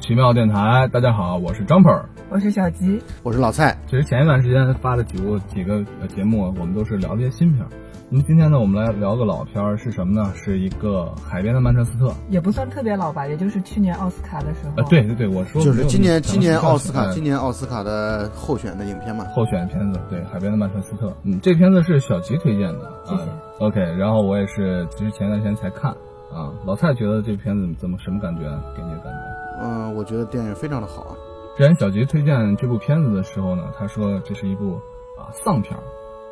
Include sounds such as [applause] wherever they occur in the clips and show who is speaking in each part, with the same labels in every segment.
Speaker 1: 奇妙电台，大家好，我是张鹏，
Speaker 2: 我是小吉，
Speaker 3: 我是老蔡。
Speaker 1: 其实前一段时间发的几部几个节目，我们都是聊这些新片。那么今天呢，我们来聊个老片儿，是什么呢？是一个海边的曼彻斯特，
Speaker 2: 也不算特别老吧，也就是去年奥斯卡的时候。
Speaker 1: 呃，对对对，我说
Speaker 3: 就是今年今年奥斯卡今年奥斯卡的候选的影片嘛，
Speaker 1: 候选片子，对，海边的曼彻斯特。嗯，这片子是小吉推荐的，
Speaker 2: 谢谢。
Speaker 1: OK，然后我也是，其实前一段时间才看啊。老蔡觉得这片子怎么什么感觉？给你的感觉？
Speaker 3: 嗯，我觉得电影非常的好啊。
Speaker 1: 之前小吉推荐这部片子的时候呢，他说这是一部啊丧片。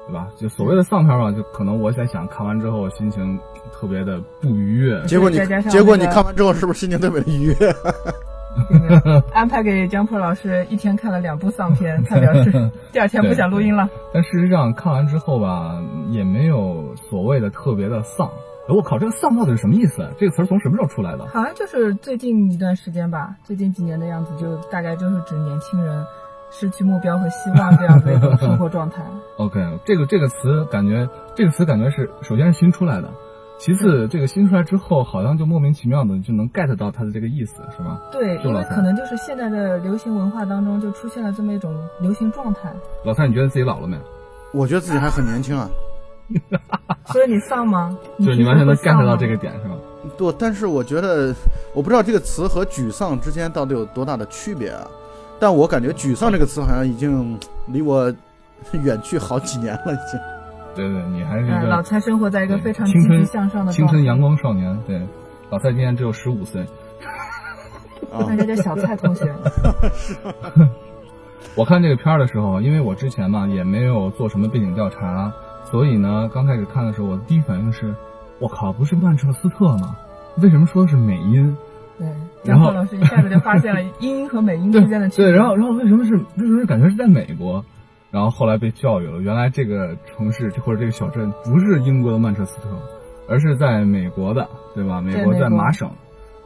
Speaker 1: 对吧？就所谓的丧片嘛，就可能我在想，看完之后心情特别的不愉悦。
Speaker 3: 结果你结果你看完之后，是不是心情特别的愉悦？[laughs]
Speaker 2: 安排给江坡老师一天看了两部丧片，他表示 [laughs] 第二天不想录音了。
Speaker 1: 但事实上看完之后吧，也没有所谓的特别的丧。我靠，这个丧到底是什么意思？这个词儿从什么时候出来的？
Speaker 2: 好像就是最近一段时间吧，最近几年的样子，就大概就是指年轻人。失去目标和希望这样的一种生活状态。[laughs]
Speaker 1: OK，这个这个词感觉，这个词感觉是首先是新出来的，其次这个新出来之后，好像就莫名其妙的就能 get 到它的这个意思，是吗？
Speaker 2: 对，因为可能就是现在的流行文化当中就出现了这么一种流行状态。
Speaker 1: 老蔡，你觉得自己老了没？
Speaker 3: 我觉得自己还很年轻啊。[laughs]
Speaker 2: 所以你丧吗？
Speaker 1: 就是你完全能 get 到这个点，是吗？
Speaker 3: 对，但是我觉得，我不知道这个词和沮丧之间到底有多大的区别啊。但我感觉“沮丧”这个词好像已经离我远去好几年了，已经。
Speaker 1: 对对，你还是一个
Speaker 2: 老蔡，生活在一个非常积极向上的
Speaker 1: 青春阳光少年。对，老蔡今年只有十五岁。
Speaker 2: 那这叫小蔡同学。[laughs]
Speaker 1: 我看这个片儿的时候，因为我之前嘛也没有做什么背景调查，所以呢，刚开始看的时候，我的第一反应是：我靠，不是曼彻斯特吗？为什么说的是美音？
Speaker 2: 对，然后老师一下子就发现了英音和美音之间的 [laughs] 区别。
Speaker 1: 对，然后，然后为什么是为什么感觉是在美国？然后后来被教育了，原来这个城市或者这个小镇不是英国的曼彻斯特，而是在美国的，对吧？美国在麻省，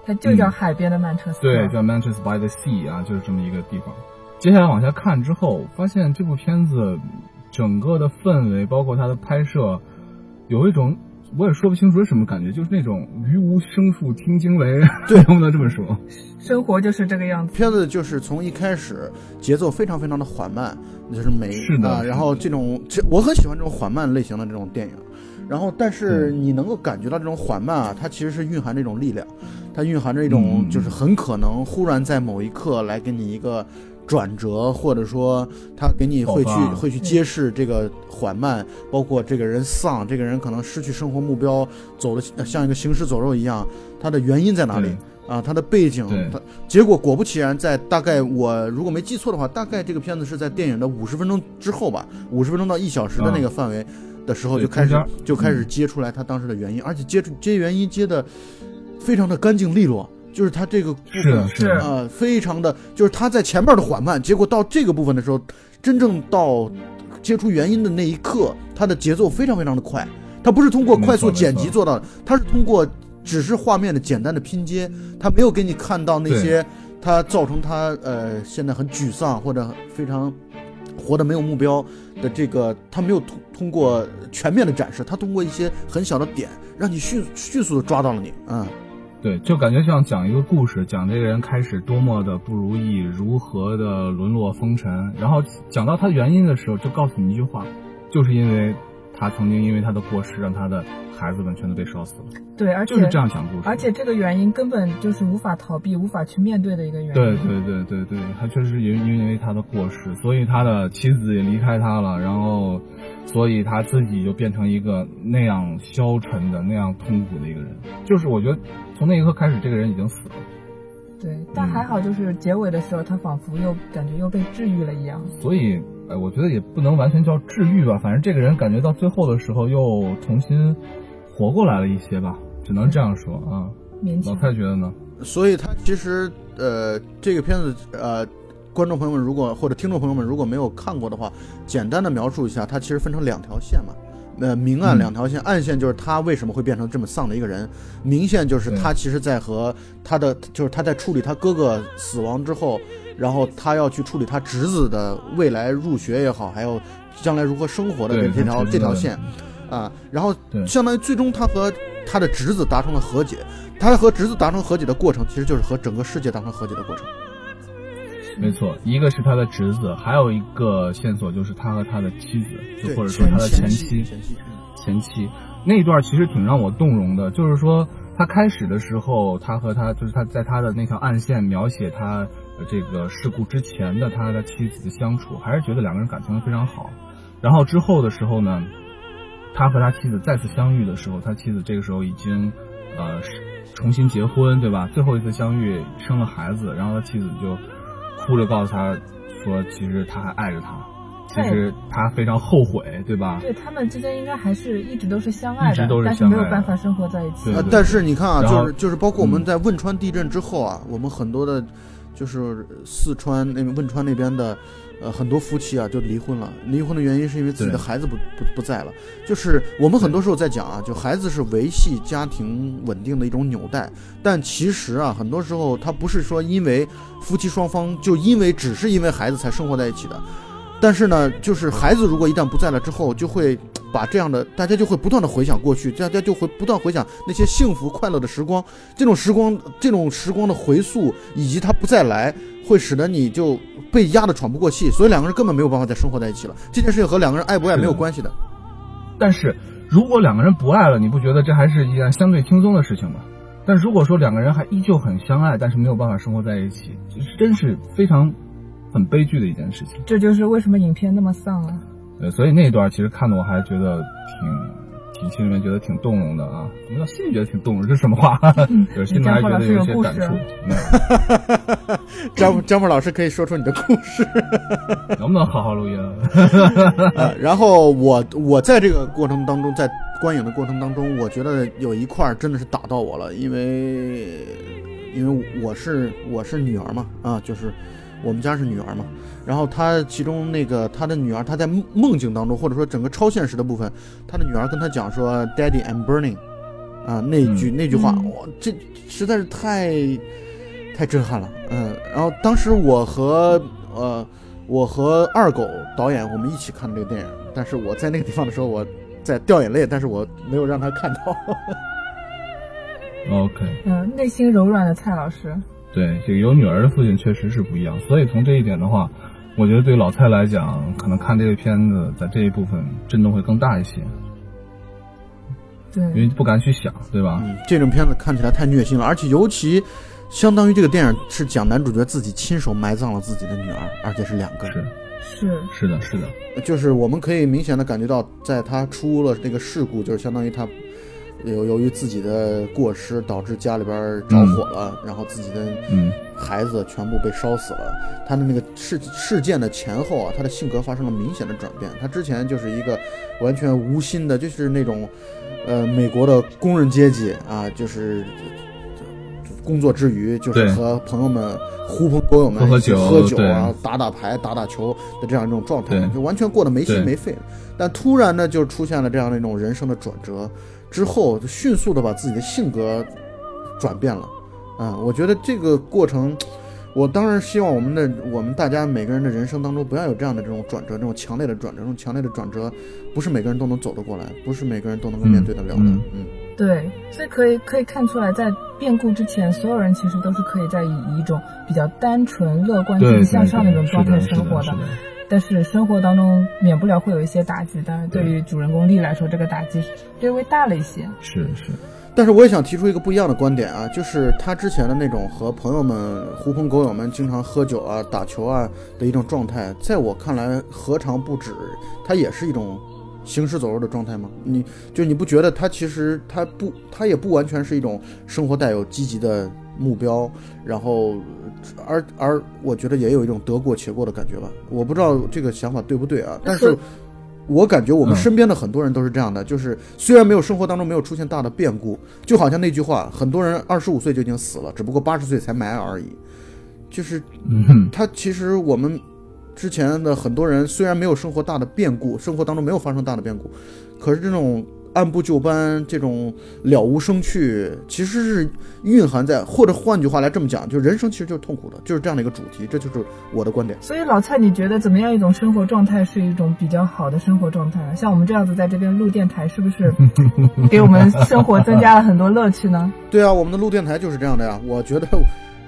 Speaker 2: 它就叫海边的曼彻斯特，
Speaker 1: 对，叫 Manchester by the Sea 啊，就是这么一个地方。接下来往下看之后，发现这部片子整个的氛围，包括它的拍摄，有一种。我也说不清楚是什么感觉，就是那种“于无声处听惊雷”，对，能不能这么说？
Speaker 2: 生活就是这个样子。
Speaker 3: 片子就是从一开始节奏非常非常的缓慢，就是美
Speaker 1: 是的。
Speaker 3: 然后这种，这我很喜欢这种缓慢类型的这种电影。然后，但是你能够感觉到这种缓慢啊，它其实是蕴含着一种力量，它蕴含着一种就是很可能忽然在某一刻来给你一个。转折，或者说他给你会去会去揭示这个缓慢，包括这个人丧，这个人可能失去生活目标，走的像一个行尸走肉一样，他的原因在哪里啊？他的背景，他结果果不其然，在大概我如果没记错的话，大概这个片子是在电影的五十分钟之后吧，五十分钟到一小时的那个范围的时候就开始就开始揭出来他当时的原因，而且揭出揭原因揭的非常的干净利落。就是他这个部分
Speaker 1: 是
Speaker 3: 啊，非常的，就是他在前面的缓慢，结果到这个部分的时候，真正到接触原因的那一刻，他的节奏非常非常的快。他不是通过快速剪辑做到的，他是通过只是画面的简单的拼接，他没有给你看到那些他造成他呃现在很沮丧或者非常活得没有目标的这个，他没有通通过全面的展示，他通过一些很小的点，让你迅迅速的抓到了你啊。
Speaker 1: 对，就感觉像讲一个故事，讲这个人开始多么的不如意，如何的沦落风尘，然后讲到他原因的时候，就告诉你一句话，就是因为他曾经因为他的过失，让他的孩子们全都被烧死了。
Speaker 2: 对，而
Speaker 1: 且就是这样讲故事，
Speaker 2: 而且这个原因根本就是无法逃避、无法去面对的一个原因。
Speaker 1: 对对对对对，他确实因因为他的过失，所以他的妻子也离开他了，然后。所以他自己就变成一个那样消沉的、那样痛苦的一个人。就是我觉得，从那一刻开始，这个人已经死了。
Speaker 2: 对，但还好，就是结尾的时候，他仿佛又感觉又被治愈了一样。
Speaker 1: 所以，哎，我觉得也不能完全叫治愈吧。反正这个人感觉到最后的时候又重新活过来了一些吧，只能这样说啊。老蔡觉得呢？
Speaker 3: 所以他其实，呃，这个片子，呃。观众朋友们，如果或者听众朋友们如果没有看过的话，简单的描述一下，它其实分成两条线嘛，呃，明暗两条线，暗线就是他为什么会变成这么丧的一个人，明线就是他其实在和他的就是他在处理他哥哥死亡之后，然后他要去处理他侄子的未来入学也好，还有将来如何生活的这条这条线，啊，然后相当于最终他和。他的侄子达成了和解。他和侄子达成和解的过程，其实就是和整个世界达成和解的过程。
Speaker 1: 没错，一个是他的侄子，还有一个线索就是他和他的妻子，就或者说他的
Speaker 3: 前
Speaker 1: 妻。
Speaker 3: 前妻，
Speaker 1: 前妻那一段其实挺让我动容的，就是说他开始的时候，他和他就是他在他的那条暗线描写他呃这个事故之前的他的妻子的相处，还是觉得两个人感情非常好。然后之后的时候呢，他和他妻子再次相遇的时候，他妻子这个时候已经呃是重新结婚，对吧？最后一次相遇生了孩子，然后他妻子就哭着告诉他说，其实他还爱着他。其实他非常后悔，对吧？
Speaker 2: 对他们之间应该还是一直都是相爱的，
Speaker 1: 一直都是
Speaker 2: 但是没有办法生活在一起。
Speaker 1: 对对，
Speaker 3: 呃但是你看啊，就是就是包括我们
Speaker 1: 嗯
Speaker 3: 在汶川地震之后啊，我们很多的，就是四川那边汶川那边的，呃，很多夫妻啊就离婚了。离婚的原因是因为自己的孩子不不不在了。就是我们很多时候在讲啊，就孩子是维系家庭稳定的一种纽带，但其实啊，很多时候他不是说因为夫妻双方就因为只是因为孩子才生活在一起的。但是呢，就是孩子如果一旦不在了之后，就会把这样的大家就会不断的回想过去，大家就会不断回想那些幸福快乐的时光。这种时光，这种时光的回溯以及它不再来，会使得你就被压得喘不过气，所以两个人根本没有办法再生活在一起了。这件事情和两个人爱不爱没有关系的。
Speaker 1: 但是如果两个人不爱了，你不觉得这还是一件相对轻松的事情吗？但如果说两个人还依旧很相爱，但是没有办法生活在一起，这真是非常很悲剧的一件事情。
Speaker 2: 这就是为什么影片那么丧啊！
Speaker 1: 呃，所以那一段其实看的我还觉得挺挺心里面觉得挺动容的啊。什么叫心里觉得挺动容？这是什么话？[laughs] 就是心里还觉得有些感触。[laughs] 嗯
Speaker 3: 张张默老师可以说出你的故事。[laughs]
Speaker 1: 能不能好好录音啊？
Speaker 3: 呃，然后我我在这个过程当中，在观影的过程当中，我觉得有一块儿真的是打到我了，因为因为我是我是女儿嘛，啊，就是我们家是女儿嘛。然后她其中那个她的女儿，她在梦梦境当中，或者说整个超现实的部分，她的女儿跟她讲说：“Daddy, I'm burning。”啊，那句、那句话，
Speaker 2: 嗯
Speaker 3: 哇，这实在是太太震撼了，嗯。然后当时我和呃我和二狗导演我们一起看的这个电影，但是我在那个地方的时候，我在掉眼泪，但是我没有让他看到。[laughs]
Speaker 1: OK，
Speaker 2: 嗯、内心柔软的蔡老师，
Speaker 1: 对，这个有女儿的父亲确实是不一样，所以从这一点的话，我觉得对老蔡来讲，可能看这个片子在这一部分震动会更大一些，
Speaker 2: 对，
Speaker 1: 因为不敢去想，对吧？
Speaker 3: 嗯，这种片子看起来太虐心了，而且尤其相当于这个电影是讲男主角自己亲手埋葬了自己的女儿，而且是两个人。
Speaker 1: 是
Speaker 2: 是
Speaker 1: 是的，是的，
Speaker 3: 就是我们可以明显的感觉到，在他出了这个事故，就是相当于他由由于自己的过失导致家里边着火了，然后自己的
Speaker 1: 嗯，
Speaker 3: 孩子全部被烧死了。他的那个事事件的前后啊，他的性格发生了明显的转变。他之前就是一个完全无心的，就是那种呃美国的工人阶级啊，就是。工作之余，就是和朋友们狐朋狗友们
Speaker 1: 喝喝酒
Speaker 3: 喝酒啊，打打牌、打打球的这样一种状态，就完全过得没心没肺的。但突然呢，就出现了这样的一种人生的转折，之后就迅速的把自己的性格转变了。啊、我觉得这个过程，我当然希望我们的我们大家每个人的人生当中不要有这样的这种转折，这种强烈的转折，这种强烈的转折，不是每个人都能走得过来，不是每个人都能够面对得了的。
Speaker 1: 嗯
Speaker 3: 嗯
Speaker 2: 对，所以可以可以看出来，在变故之前，所有人其实都是可以在以一种比较单纯、乐观、积，极向上
Speaker 1: 的
Speaker 2: 一种状态生活
Speaker 1: 的
Speaker 2: 但是生活当中免不了会有一些打击，当然对于主人公丽来说，这个打击略微大了一些。
Speaker 1: 是是，
Speaker 3: 但是我也想提出一个不一样的观点啊，就是他之前的那种和朋友们、狐朋狗友们经常喝酒啊、打球啊的一种状态，在我看来何尝不止，它也是一种行尸走肉的状态吗？你就你不觉得他其实他不，他也不完全是一种生活带有积极的目标，然后而而我觉得也有一种得过且过的感觉吧。我不知道这个想法对不对啊，但是
Speaker 2: 是。
Speaker 3: 我感觉我们
Speaker 1: 嗯
Speaker 3: 身边的很多人都是这样的，就是虽然没有生活当中没有出现大的变故，就好像那句话，很多人二十五岁就已经死了，只不过八十岁才埋而已。就是
Speaker 1: 嗯哼，
Speaker 3: 他其实我们之前的很多人虽然没有生活大的变故，生活当中没有发生大的变故，可是这种按部就班，这种了无生趣，其实是蕴含在，或者换句话来这么讲，就人生其实就是痛苦的，就是这样的一个主题，这就是我的观点。
Speaker 2: 所以老蔡，你觉得怎么样一种生活状态是一种比较好的生活状态？像我们这样子在这边录电台，是不是 [laughs] 给我们生活增加了很多乐趣呢？
Speaker 3: 对啊，我们的录电台就是这样的呀。我觉得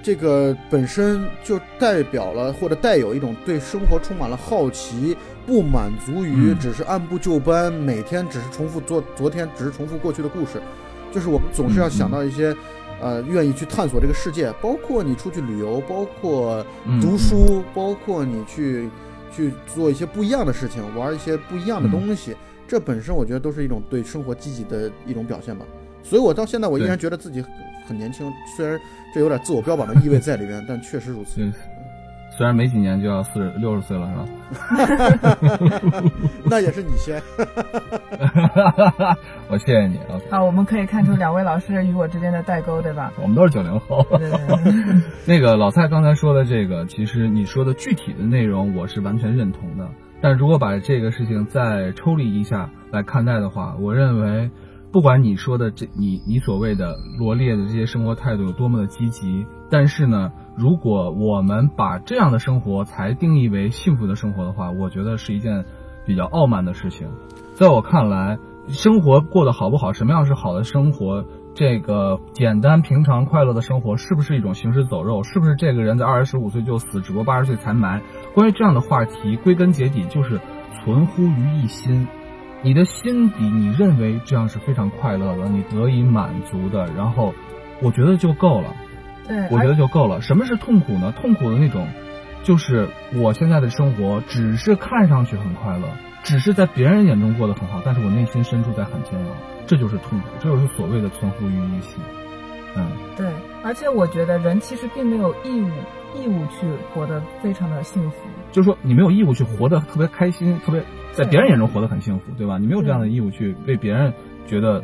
Speaker 3: 这个本身就代表了或者带有一种对生活充满了好奇。不满足于
Speaker 1: 嗯
Speaker 3: 只是按部就班，每天只是重复做昨天只是重复过去的故事，就是我们总是要想到一些，呃，愿意去探索这个世界，包括你出去旅游，包括
Speaker 1: 嗯
Speaker 3: 读书，包括你去去做一些不一样的事情，玩一些不一样的东西，这本身我觉得都是一种对生活积极的一种表现吧。所以我到现在我依然觉得自己很很年轻，虽然这有点自我标榜的意味在里面，但确实如此。
Speaker 1: 就是虽然没几年就要四十六十岁了，是吧？[laughs]
Speaker 3: 那也是你先。[laughs]
Speaker 1: 我谢谢你啊，
Speaker 2: 好，我们可以看出两位老师与我之间的代沟，对吧？
Speaker 1: 我们都是九零后。
Speaker 2: 对对对。
Speaker 1: 那个老蔡刚才说的这个，其实你说的具体的内容我是完全认同的。但如果把这个事情再抽离一下来看待的话，我认为，不管你说的这你你所谓的罗列的这些生活态度有多么的积极，但是呢，如果我们把这样的生活才定义为幸福的生活的话，我觉得是一件比较傲慢的事情。在我看来，生活过得好不好，什么样是好的生活？这个简单平常快乐的生活是不是一种行尸走肉？是不是这个人在二十五岁就死，只不过八十岁才埋？关于这样的话题，归根结底就是存乎于一心。你的心底，你认为这样是非常快乐的，你得以满足的，然后我觉得就够了。
Speaker 2: 对，
Speaker 1: 我觉得就够了。什么是痛苦呢？痛苦的那种，就是我现在的生活只是看上去很快乐，只是在别人眼中过得很好，但是我内心深处在很煎熬，这就是痛苦，这就是所谓的存乎于一心。嗯，
Speaker 2: 对，而且我觉得人其实并没有义务义务去活得非常的幸福。
Speaker 1: 就是说你没有义务去活得特别开心，特别在别人眼中活得很幸福，对吧？你没有这样的义务去为别人觉得，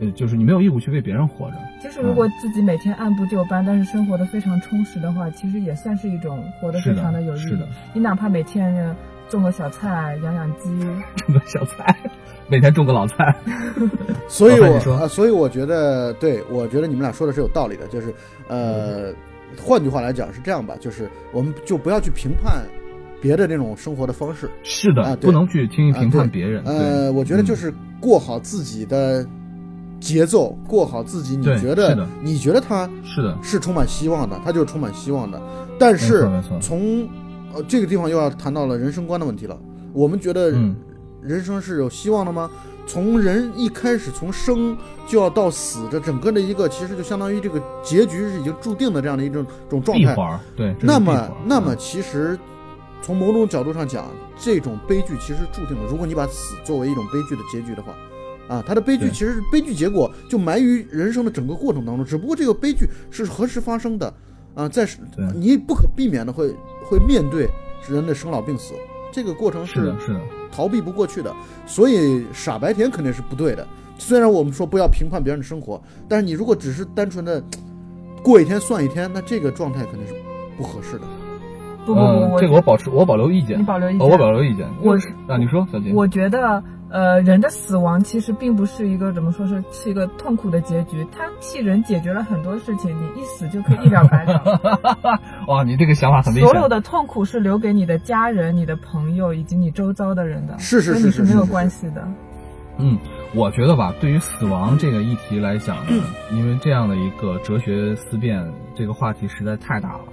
Speaker 1: 呃，就是你没有义务去为别人活着。
Speaker 2: 其实如果自己每天按部就班，但是生活的非常充实的话，其实也算是一种活得非常的有意义。
Speaker 1: 是的，
Speaker 2: 你哪怕每天种个小菜，养养鸡，
Speaker 1: 种个小菜，每天种个老菜。
Speaker 3: 所以我
Speaker 1: 说
Speaker 3: 啊，所以我觉得，对我觉得你们俩说的是有道理的，就是呃，换句话来讲是这样吧，就是我们就不要去评判别的那种生活的方式，
Speaker 1: 是的，
Speaker 3: 啊
Speaker 1: 不能去轻易评判别人。
Speaker 3: 呃，我觉得就是过好自己的节奏，过好自己，你觉得你觉得他
Speaker 1: 是的，
Speaker 3: 是充满希望的，他就是充满希望的。但是从呃这个地方又要谈到了人生观的问题了。我们觉得
Speaker 1: 嗯
Speaker 3: 人生是有希望的吗？从人一开始从生就要到死，这整个的一个其实就相当于这个结局是已经注定的这样的一种种状态。
Speaker 1: 对。
Speaker 3: 那么那么
Speaker 1: 嗯
Speaker 3: 其实从某种角度上讲，这种悲剧其实注定了。如果你把死作为一种悲剧的结局的话，啊，它的悲剧其实是悲剧结果就埋于人生的整个过程当中，只不过这个悲剧是何时发生的啊，在
Speaker 1: 对
Speaker 3: 你不可避免的会会面对人的生老病死，这个过程
Speaker 1: 是的，是的，
Speaker 3: 逃避不过去的。所以傻白甜肯定是不对的。虽然我们说不要评判别人的生活，但是你如果只是单纯的过一天算一天，那这个状态肯定是不合适的。
Speaker 2: 不不不，
Speaker 1: 这个我保持，我保留意见
Speaker 2: 你。保留意见，
Speaker 1: 哦，我保留意见。
Speaker 2: 我是
Speaker 1: 啊，你说，小杰。
Speaker 2: 我觉得，呃，人的死亡其实并不是一个怎么说是是一个痛苦的结局，它替人解决了很多事情，你一死就可以一了百了。[laughs]
Speaker 1: 哇，你这个想法很危险。
Speaker 2: 所有的痛苦是留给你的家人、你的朋友以及你周遭的人的，
Speaker 3: 是是
Speaker 2: 跟你没有
Speaker 3: 是是是
Speaker 2: 关系的。
Speaker 1: 嗯，我觉得吧，对于死亡这个议题来讲呢，因为这样的一个哲学思辨，这个话题实在太大了，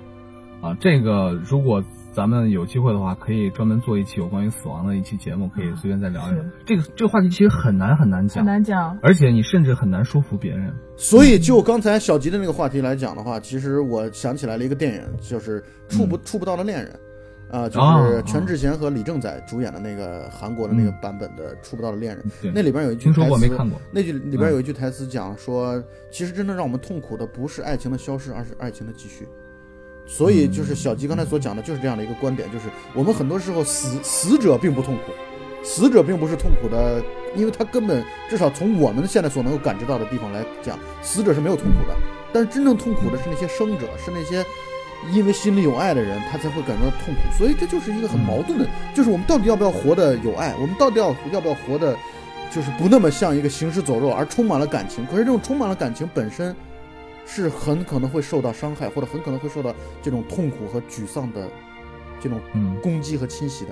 Speaker 1: 啊，这个如果咱们有机会的话，可以专门做一期有关于死亡的一期节目，可以随便再聊一聊。这个这个话题其实很难很难讲。
Speaker 2: 很，难讲，
Speaker 1: 而且你甚至很难说服别人。
Speaker 3: 所以就刚才小吉的那个话题来讲的话，其实我想起来了一个电影，就是《触不、触不到的恋人》，啊、就
Speaker 1: 哦
Speaker 3: 是全智贤和李正宰主演的那个韩国的那个
Speaker 1: 嗯。
Speaker 3: 版本的《触不到的恋人》
Speaker 1: 对，
Speaker 3: 那里边有一句
Speaker 1: 听说
Speaker 3: 台词，
Speaker 1: 过没看过？
Speaker 3: 那句里边有一句台词讲说，其实真正让我们痛苦的不是爱情的消失，而是爱情的继续。所以就是小吉刚才所讲的，就是这样的一个观点，就是我们很多时候死死者并不痛苦，死者并不是痛苦的，因为他根本至少从我们现在所能够感知到的地方来讲，死者是没有痛苦的。但是真正痛苦的是那些生者，是那些因为心里有爱的人，他才会感觉到痛苦。所以这就是一个很矛盾的，就是我们到底要不要活得有爱，我们到底要要不要活得就是不那么像一个行尸走肉，而充满了感情。可是这种充满了感情本身，是很可能会受到伤害，或者很可能会受到这种痛苦和沮丧的这种
Speaker 1: 嗯
Speaker 3: 攻击和侵袭的。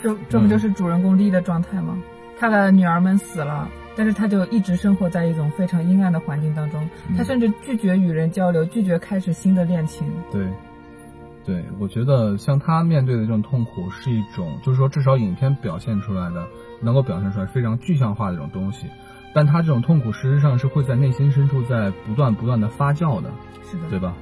Speaker 2: 这这不就是主人公丽的状态吗？他的女儿们死了，但是他就一直生活在一种非常阴暗的环境当中。
Speaker 1: 嗯
Speaker 2: 他甚至拒绝与人交流，拒绝开始新的恋情。
Speaker 1: 对，对，我觉得像他面对的这种痛苦是一种，就是说至少影片表现出来的，能够表现出来非常具象化的一种东西。但他这种痛苦实质上是会在内心深处在不断不断的发酵的，
Speaker 2: 是的，
Speaker 1: 对吧？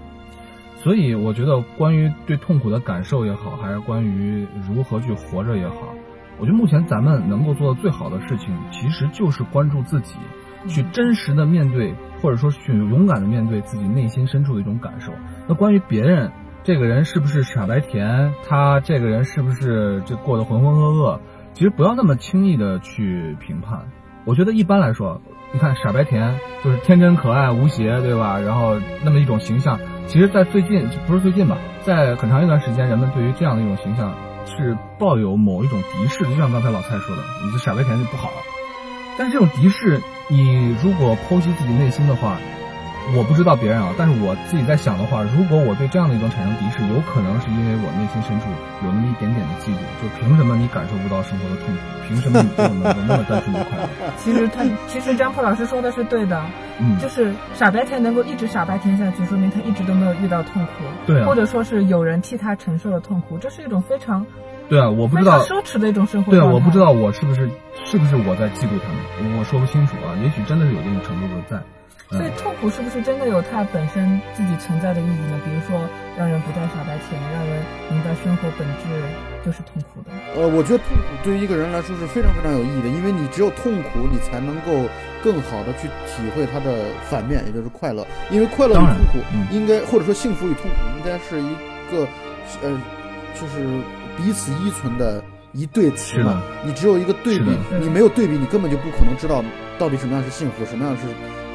Speaker 1: 所以我觉得关于对痛苦的感受也好，还是关于如何去活着也好，我觉得目前咱们能够做的最好的事情，其实就是关注自己，去真实的面对，或者说去勇敢的面对自己内心深处的一种感受。那关于别人，这个人是不是傻白甜，他这个人是不是这过得浑浑噩噩，其实不要那么轻易的去评判。我觉得一般来说，你看傻白甜就是天真可爱无邪，对吧？然后那么一种形象，其实，在最近不是最近吧，在很长一段时间，人们对于这样的一种形象是抱有某一种敌视，就像刚才老蔡说的，你这傻白甜就不好。但是这种敌视，你如果剖析自己内心的话，我不知道别人啊，但是我自己在想的话，如果我对这样的一种产生敌视，有可能是因为我内心深处有那么一点点的嫉妒，就凭什么你感受不到生活的痛苦？凭什么你就能够那么单纯的快乐？[laughs]
Speaker 2: 其实他其实张普老师说的是对的，
Speaker 1: 嗯，
Speaker 2: 就是傻白甜能够一直傻白甜下去，说明他一直都没有遇到痛苦，
Speaker 1: 对啊
Speaker 2: 或者说是有人替他承受了痛苦，这是一种非常
Speaker 1: 对啊，我不知道，
Speaker 2: 奢侈的一种生活
Speaker 1: 对啊，我不知道我是不是是不是我在嫉妒他们，我说不清楚啊，也许真的是有这种程度的在。嗯
Speaker 2: 所以痛苦是不是真的有它本身自己存在的意义呢？比如说，让人不再傻白甜，让人明白生活本质就是痛苦的。
Speaker 3: 呃，我觉得痛苦对于一个人来说是非常非常有意义的，因为你只有痛苦，你才能够更好的去体会它的反面，也就是快乐。因为快乐与痛苦
Speaker 1: 嗯
Speaker 3: 应该，或者说幸福与痛苦，应该是一个呃，就是彼此依存的一对词
Speaker 1: 是的
Speaker 3: 嘛。你只有一个对比，你没有对比，你根本就不可能知道到底什么样是幸福，什么样是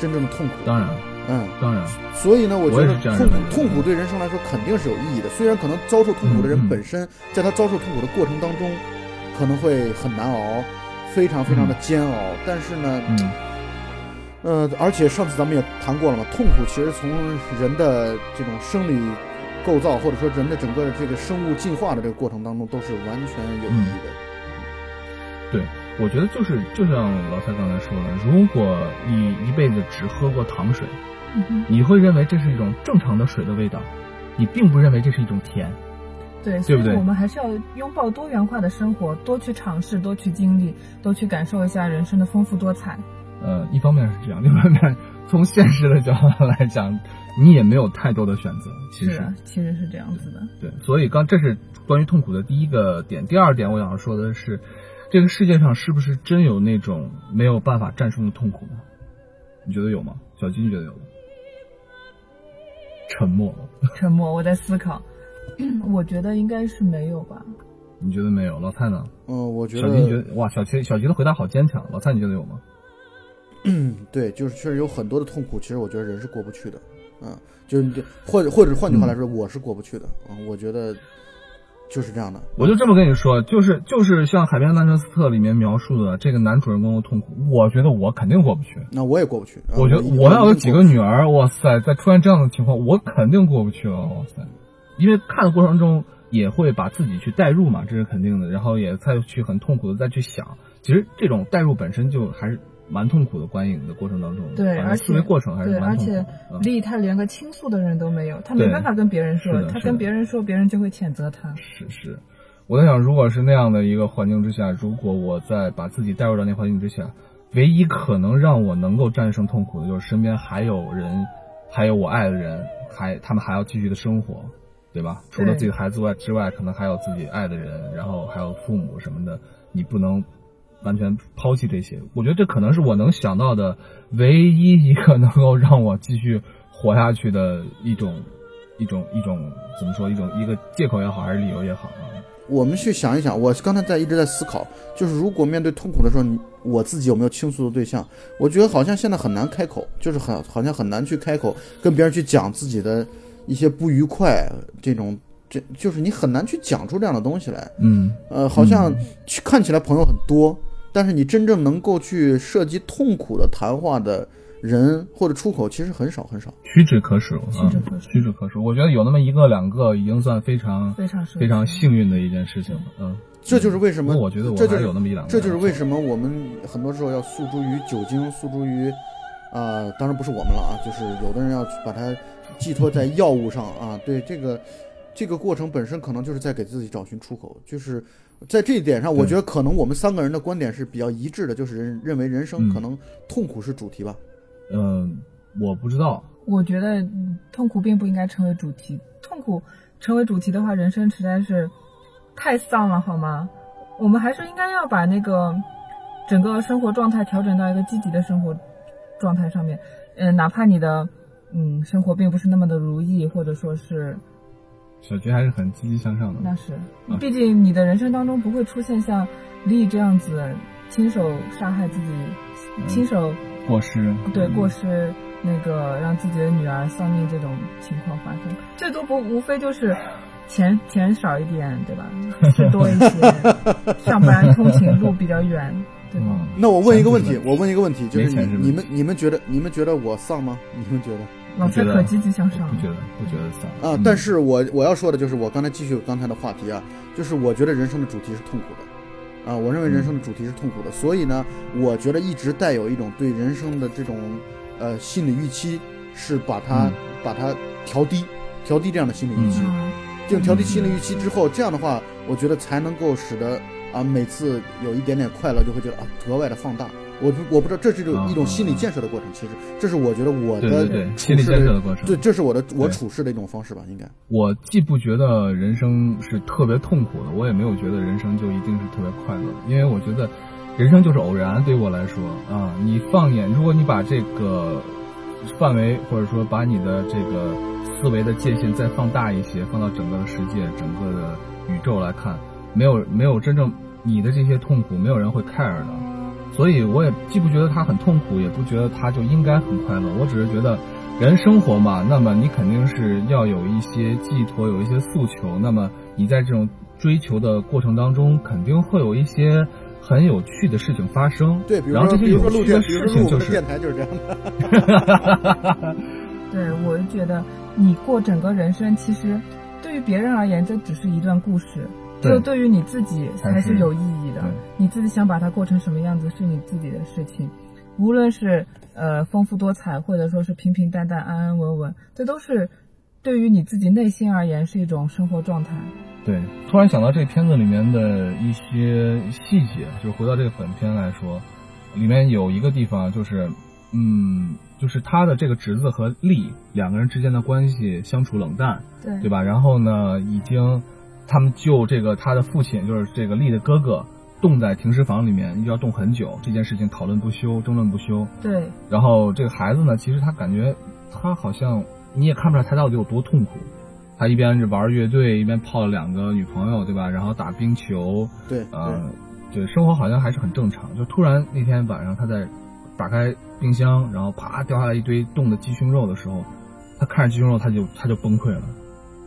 Speaker 3: 真正的痛苦。
Speaker 1: 当然，
Speaker 3: 嗯，
Speaker 1: 当然，
Speaker 3: 所以呢，我觉得痛苦痛苦对人生来说肯定是有意义的。虽然可能遭受痛苦的人本身，在他遭受痛苦的过程当中，可能会很难熬，非常非常的煎熬。但是呢，
Speaker 1: 嗯，
Speaker 3: 呃，而且上次咱们也谈过了嘛，痛苦其实从人的这种生理构造，或者说人的整个的这个生物进化的这个过程当中，都是完全有意义的。
Speaker 1: 对，我觉得就是就像老蔡刚才说的，如果你一辈子只喝过糖水，
Speaker 2: 嗯，
Speaker 1: 你会认为这是一种正常的水的味道，你并不认为这是一种甜。
Speaker 2: 对，所以
Speaker 1: 对不对
Speaker 2: 我们还是要拥抱多元化的生活，多去尝试，多去经历，多去感受一下人生的丰富多彩。
Speaker 1: 呃，一方面是这样，另一方面从现实的角度来讲，你也没有太多的选择。其实
Speaker 2: 是啊，其实是这样子的。
Speaker 1: 对，所以刚这是关于痛苦的第一个点。第二点，我想说的是，这个世界上是不是真有那种没有办法战胜的痛苦呢？你觉得有吗？小金，你觉得有吗？沉默了，[laughs]
Speaker 2: 沉默，我在思考。我觉得应该是没有吧。
Speaker 1: 你觉得没有？老蔡呢？
Speaker 3: 嗯、我觉得
Speaker 1: 小金觉
Speaker 3: 得，
Speaker 1: 哇，小金小金的回答好坚强。老蔡，你觉得有吗？
Speaker 3: 嗯，对，就是确实有很多的痛苦，其实我觉得人是过不去的。嗯，就是你或者或者换句话来说，我是过不去的。嗯，我觉得就是这样的。
Speaker 1: 我就这么跟你说，就是就是像《海边曼彻斯特》里面描述的这个男主人公的痛苦，我觉得我肯定过不去。
Speaker 3: 那我也过不去。啊
Speaker 1: 我觉得我要有几个女儿，哇塞，在出现这样的情况，我肯定过不去了，哇塞！因为看的过程中也会把自己去代入嘛，这是肯定的，然后也再去很痛苦的再去想，其实这种代入本身就还是蛮痛苦的，观影的过程当中，
Speaker 2: 对，
Speaker 1: 反正
Speaker 2: 而且
Speaker 1: 思维过程还是
Speaker 2: 对，而且
Speaker 1: 蛮痛苦的。嗯
Speaker 2: 丽他连个倾诉的人都没有，他没办法跟别人说
Speaker 1: 是，的
Speaker 2: 他跟别人说，别人就会谴责他。
Speaker 1: 是是，我在想，如果是那样的一个环境之下，如果我在把自己带入到那环境之下，唯一可能让我能够战胜痛苦的，就是身边还有人，还有我爱的人，还他们还要继续的生活，对吧？除了自己的孩子外之外，可能还有自己爱的人，然后还有父母什么的，你不能完全抛弃这些。我觉得这可能是我能想到的唯一一个能够让我继续活下去的一种。[laughs] 一种一种怎么说？一种一个借口也好，还是理由也好啊？
Speaker 3: 我们去想一想，我刚才在一直在思考，就是如果面对痛苦的时候，你我自己有没有倾诉的对象？我觉得好像现在很难开口，就是很好像很难去开口跟别人去讲自己的一些不愉快，这种这就是你很难去讲出这样的东西来。
Speaker 1: 嗯，
Speaker 3: 呃，好像去看起来朋友很多，但是你真正能够去涉及痛苦的谈话的人或者出口，其实很少很少。
Speaker 1: 屈指可数，
Speaker 2: 屈指可数
Speaker 1: 啊，屈指可数。我觉得有那么一个两个，已经算非常
Speaker 2: 非常
Speaker 1: 非常幸运的一件事情了。嗯，
Speaker 3: 这就是为什么
Speaker 1: 我觉得我还
Speaker 3: 这就是
Speaker 1: 有那么一两个，
Speaker 3: 这就是为什么我们很多时候要诉诸于酒精，诉诸于，啊、当然不是我们了啊，就是有的人要去把它寄托在药物上啊。对这个，这个过程本身可能就是在给自己找寻出口，就是在这一点上，我觉得可能我们三个人的观点是比较一致的，就是人认为人生
Speaker 1: 嗯
Speaker 3: 可能痛苦是主题吧。
Speaker 1: 嗯，我不知道，
Speaker 2: 我觉得嗯痛苦并不应该成为主题，痛苦成为主题的话，人生实在是太丧了，好吗？我们还是应该要把那个整个生活状态调整到一个积极的生活状态上面。嗯、哪怕你的嗯生活并不是那么的如意，或者说是
Speaker 1: 小菊还是很积极向上的。
Speaker 2: 那是
Speaker 1: 嗯，
Speaker 2: 毕竟你的人生当中不会出现像丽这样子亲手杀害自己、
Speaker 1: 嗯
Speaker 2: 亲手
Speaker 1: 过失，
Speaker 2: 对
Speaker 1: 嗯
Speaker 2: 过失那个让自己的女儿丧命这种情况发生，最多不无非就是钱钱少一点，对吧？事多一些，[laughs] 上班通勤路比较远，对吧？
Speaker 1: 嗯
Speaker 3: 那我问一个问题我问一个问题，就是你你们你们觉得你们觉得我丧吗？你们觉得？
Speaker 2: 老师可积极向上
Speaker 1: 不，觉得不觉得丧
Speaker 3: 啊，
Speaker 1: 嗯。
Speaker 3: 但是我我要说的就是，我刚才继续刚才的话题啊，就是我觉得人生的主题是痛苦的，啊，我认为人生的主题是痛苦的，所以呢，我觉得一直带有一种对人生的这种呃心理预期，是把它、
Speaker 1: 嗯。
Speaker 3: 把它调低，调低这样的心理预期，
Speaker 2: 嗯，
Speaker 3: 这种调低心理预期之后，这样的话，我觉得才能够使得啊每次有一点点快乐，就会觉得啊格外的放大。我不我不知道这是一种、
Speaker 1: 啊
Speaker 3: 一种心理建设的过程，其实这是我觉得我的
Speaker 1: 对对对，心理建设的过程。
Speaker 3: 对，这是我的我处事的一种方式吧，应该。
Speaker 1: 我既不觉得人生是特别痛苦的，我也没有觉得人生就一定是特别快乐的，因为我觉得人生就是偶然。对于我来说啊，你放眼，如果你把这个范围或者说把你的这个思维的界限再放大一些，放到整个的世界、整个的宇宙来看，没有没有真正你的这些痛苦，没有人会 care 的。所以我也既不觉得他很痛苦，也不觉得他就应该很快乐。我只是觉得，人生活嘛，那么你肯定是要有一些寄托，有一些诉求。那么你在这种追求的过程当中，肯定会有一些很有趣的事情发生。
Speaker 3: 对，比如
Speaker 1: 然后
Speaker 3: 说，
Speaker 1: 这些有趣
Speaker 3: 比如说录电，
Speaker 1: 的
Speaker 3: 比如
Speaker 1: 事情就是
Speaker 3: 电台就是这样的。[laughs]
Speaker 2: 对，我就觉得你过整个人生，其实对于别人而言，这只是一段故事。只有对于你自己才是有意义的。你自己想把它过成什么样子，是你自己的事情。无论是呃丰富多彩，或者说是平平淡淡、安安稳稳，这都是对于你自己内心而言是一种生活状态。
Speaker 1: 对，突然想到这片子里面的一些细节，就是回到这个本片来说，里面有一个地方就是，嗯，就是他的这个侄子和丽两个人之间的关系相处冷淡，
Speaker 2: 对
Speaker 1: 对吧？然后呢，已经他们就这个他的父亲，就是这个丽的哥哥，冻在停尸房里面，要冻很久，这件事情讨论不休，争论不休。
Speaker 2: 对
Speaker 1: 然后这个孩子呢，其实他感觉他好像你也看不出来他到底有多痛苦。他一边是玩乐队，一边泡了两个女朋友，对吧？然后打冰球，
Speaker 3: 对，
Speaker 1: 呃，对，生活好像还是很正常。就突然那天晚上，他在打开冰箱，然后啪掉下来一堆冻的鸡胸肉的时候，他看着鸡胸肉，他就他就崩溃了。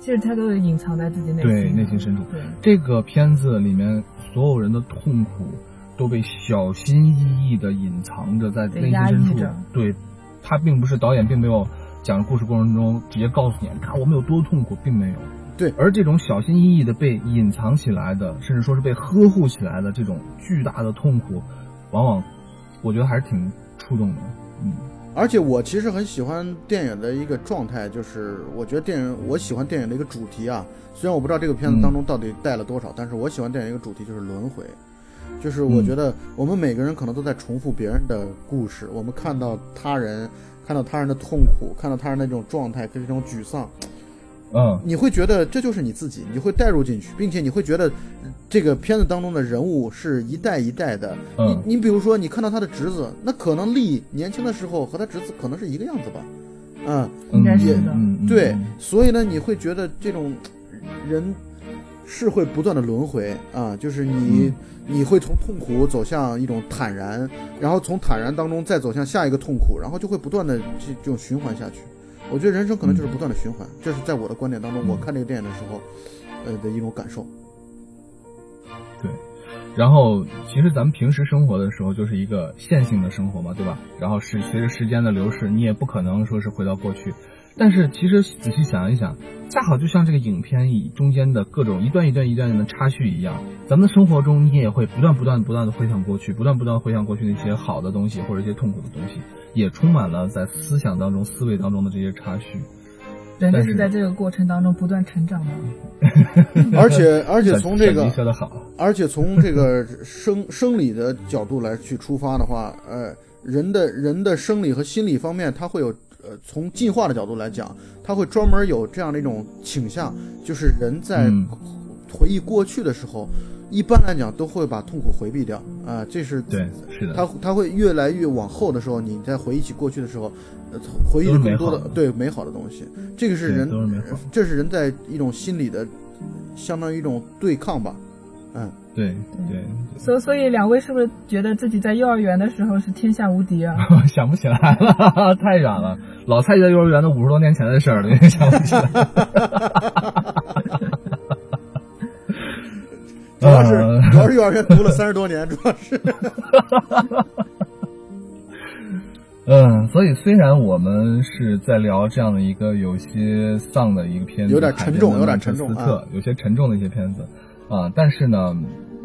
Speaker 2: 其实他都是隐藏在自己内心
Speaker 1: 对内心深处
Speaker 2: 对
Speaker 1: 这个片子里面所有人的痛苦都被小心翼翼的隐藏着在
Speaker 2: 被
Speaker 1: 内心深处。对，他并不是导演，并没有讲故事过程中直接告诉你，你看我们有多痛苦，并没有。
Speaker 3: 对
Speaker 1: 而这种小心翼翼的被隐藏起来的，甚至说是被呵护起来的这种巨大的痛苦，往往我觉得还是挺触动的。嗯，
Speaker 3: 而且我其实很喜欢电影的一个状态，就是我觉得电影，我喜欢电影的一个主题啊。虽然我不知道这个片子当中到底带了多少，但是我喜欢电影一个主题就是轮回，就是我觉得我们每个人可能都在重复别人的故事，我们看到他人，看到他人的痛苦，看到他人的这种状态跟这种沮丧，
Speaker 1: 嗯，
Speaker 3: 你会觉得这就是你自己，你会带入进去，并且你会觉得这个片子当中的人物是一代一代的。
Speaker 1: 嗯。
Speaker 3: 你你比如说，你看到他的侄子，那可能力年轻的时候和他侄子可能是一个样子吧，嗯，
Speaker 2: 应该是的。
Speaker 3: 对
Speaker 1: 嗯，
Speaker 3: 所以呢，你会觉得这种人是会不断的轮回啊，就是你、
Speaker 1: 嗯。
Speaker 3: 你会从痛苦走向一种坦然，然后从坦然当中再走向下一个痛苦，然后就会不断的这这种循环下去。我觉得人生可能就是不断的循环，这是在我的观点当中，
Speaker 1: 嗯
Speaker 3: 我看这个电影的时候，呃的一种感受。
Speaker 1: 对然后，其实咱们平时生活的时候就是一个线性的生活嘛，对吧？然后是随着时间的流逝，你也不可能说是回到过去。但是其实仔细想一想，恰好就像这个影片以中间的各种一段一段一段的插叙一样，咱们的生活中你也会不断不断不断的回想过去，不断不断回想过去那些好的东西或者一些痛苦的东西，也充满了在思想当中、思维当中的这些插叙。
Speaker 2: 人就是在这个过程当中不断成长的。
Speaker 3: 而且而且从这个而且从这个生生理的角度来去出发的话，呃，人的人的生理和心理方面，它会有呃，从进化的角度来讲，它会专门有这样的一种倾向，就是人在回忆过去的时候，一般来讲都会把痛苦回避掉啊，这是
Speaker 1: 对，是的，
Speaker 3: 他他会越来越往后的时候，你在回忆起过去的时候。回忆更多的对美好的东西，这个是人，这是人在一种心理的，相当于一种对抗吧，嗯，
Speaker 1: 对对。
Speaker 2: 所所以两位是不是觉得自己在幼儿园的时候是天下无敌啊？[laughs]
Speaker 1: 想不起来了，太远了。老蔡在幼儿园都五十多年前的事儿了，想不起来。[laughs]
Speaker 3: 主要是主要是幼儿园读了三十多年，主要是。
Speaker 1: 嗯，所以虽然我们是在聊这样的一个有些丧的一个片子，
Speaker 3: 有点沉重，有点沉重，
Speaker 1: 有些沉重的一些片子啊，但是呢，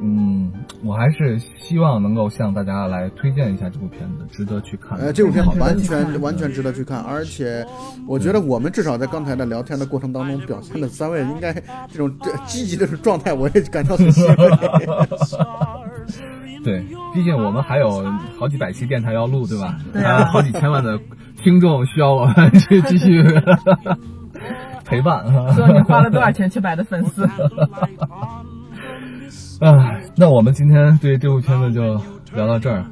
Speaker 1: 嗯，我还是希望能够向大家来推荐一下这部片子，值得去看。
Speaker 3: 呃，这部片完全完全值得去看，而且我觉得我们至少在刚才的聊天的过程当中表现的三位，应该这种积极的状态，我也感到很欣慰。[laughs]
Speaker 1: 对，毕竟我们还有好几百期电台要录，对吧？
Speaker 2: 对
Speaker 1: 还有好几千万的听众需要我们去继续陪伴。
Speaker 2: 说你花了多少钱去买的粉丝？[laughs]
Speaker 1: 啊，那我们今天对这部片子就聊到这儿。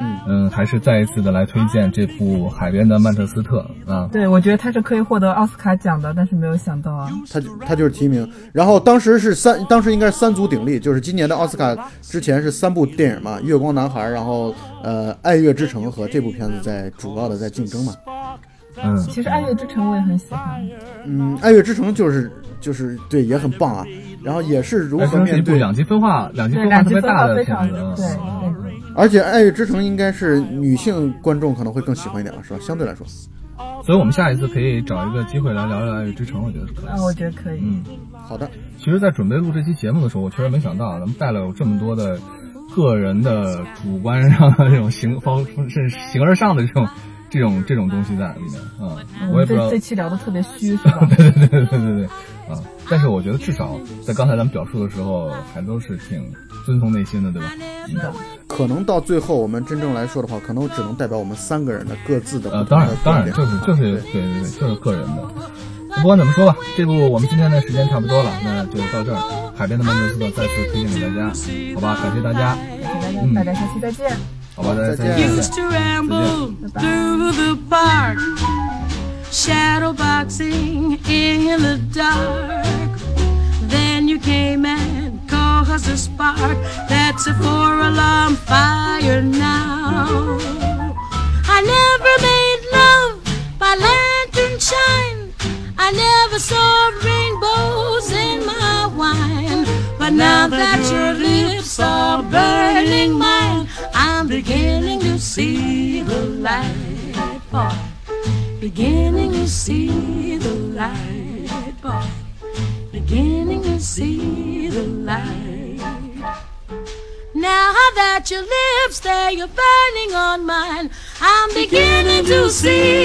Speaker 3: 嗯
Speaker 1: 嗯，还是再一次的来推荐这部《海边的曼彻斯特》啊。
Speaker 2: 对，我觉得他是可以获得奥斯卡奖的，但是没有想到啊，
Speaker 3: 他他就是提名。然后当时是三，当时应该是三足鼎立，就是今年的奥斯卡之前是三部电影嘛，《月光男孩》，然后呃，《爱乐之城》和这部片子在主要的在竞争嘛。
Speaker 1: 嗯，
Speaker 2: 其实《爱乐之城》我也很喜欢。
Speaker 3: 嗯，《爱乐之城》就是就是对，也很棒啊。然后也是如何面对
Speaker 1: 两极分化、两极分化特别大的片子，
Speaker 2: 对。
Speaker 3: 而且《爱乐之城》应该是女性观众可能会更喜欢一点吧，是吧？相对来说，
Speaker 1: 所以我们下一次可以找一个机会来聊聊《爱乐之城》，我觉得是可以。
Speaker 2: 啊，我觉得可以。
Speaker 1: 嗯，
Speaker 3: 好的。
Speaker 1: 其实，在准备录这期节目的时候，我确实没想到咱们带了有这么多的个人的主观上的这种形方是形而上的这种这种这种东西在里面啊。我也不知道
Speaker 2: 这期聊的特别虚，是吧？[laughs]
Speaker 1: 对对对对对对对啊！但是我觉得至少在刚才咱们表述的时候，还都是挺。遵从内心的，对吧？
Speaker 2: 是的。
Speaker 3: 可能到最后，我们真正来说的话，可能只能代表我们三个人的各自的。
Speaker 1: 呃，当然，当然，就是就是对对对，就是个人的。不管怎么说吧，这部我们今天的时间差不多了，那就到这儿。海边的曼彻斯特再次推荐给大家，好吧？感谢大家，
Speaker 2: 感谢大家，大家下期再见。
Speaker 1: 好吧，再
Speaker 3: 见，
Speaker 2: 再见。
Speaker 4: cause a spark that's a four alarm fire now. I never made love by lantern shine. I never saw rainbows in my wine. But now that your lips are burning mine, I'm beginning to see the light, boy. Beginning to see the light, boy. Beginning to see the light. Now that your lips there, you're burning on mine. I'm beginning to see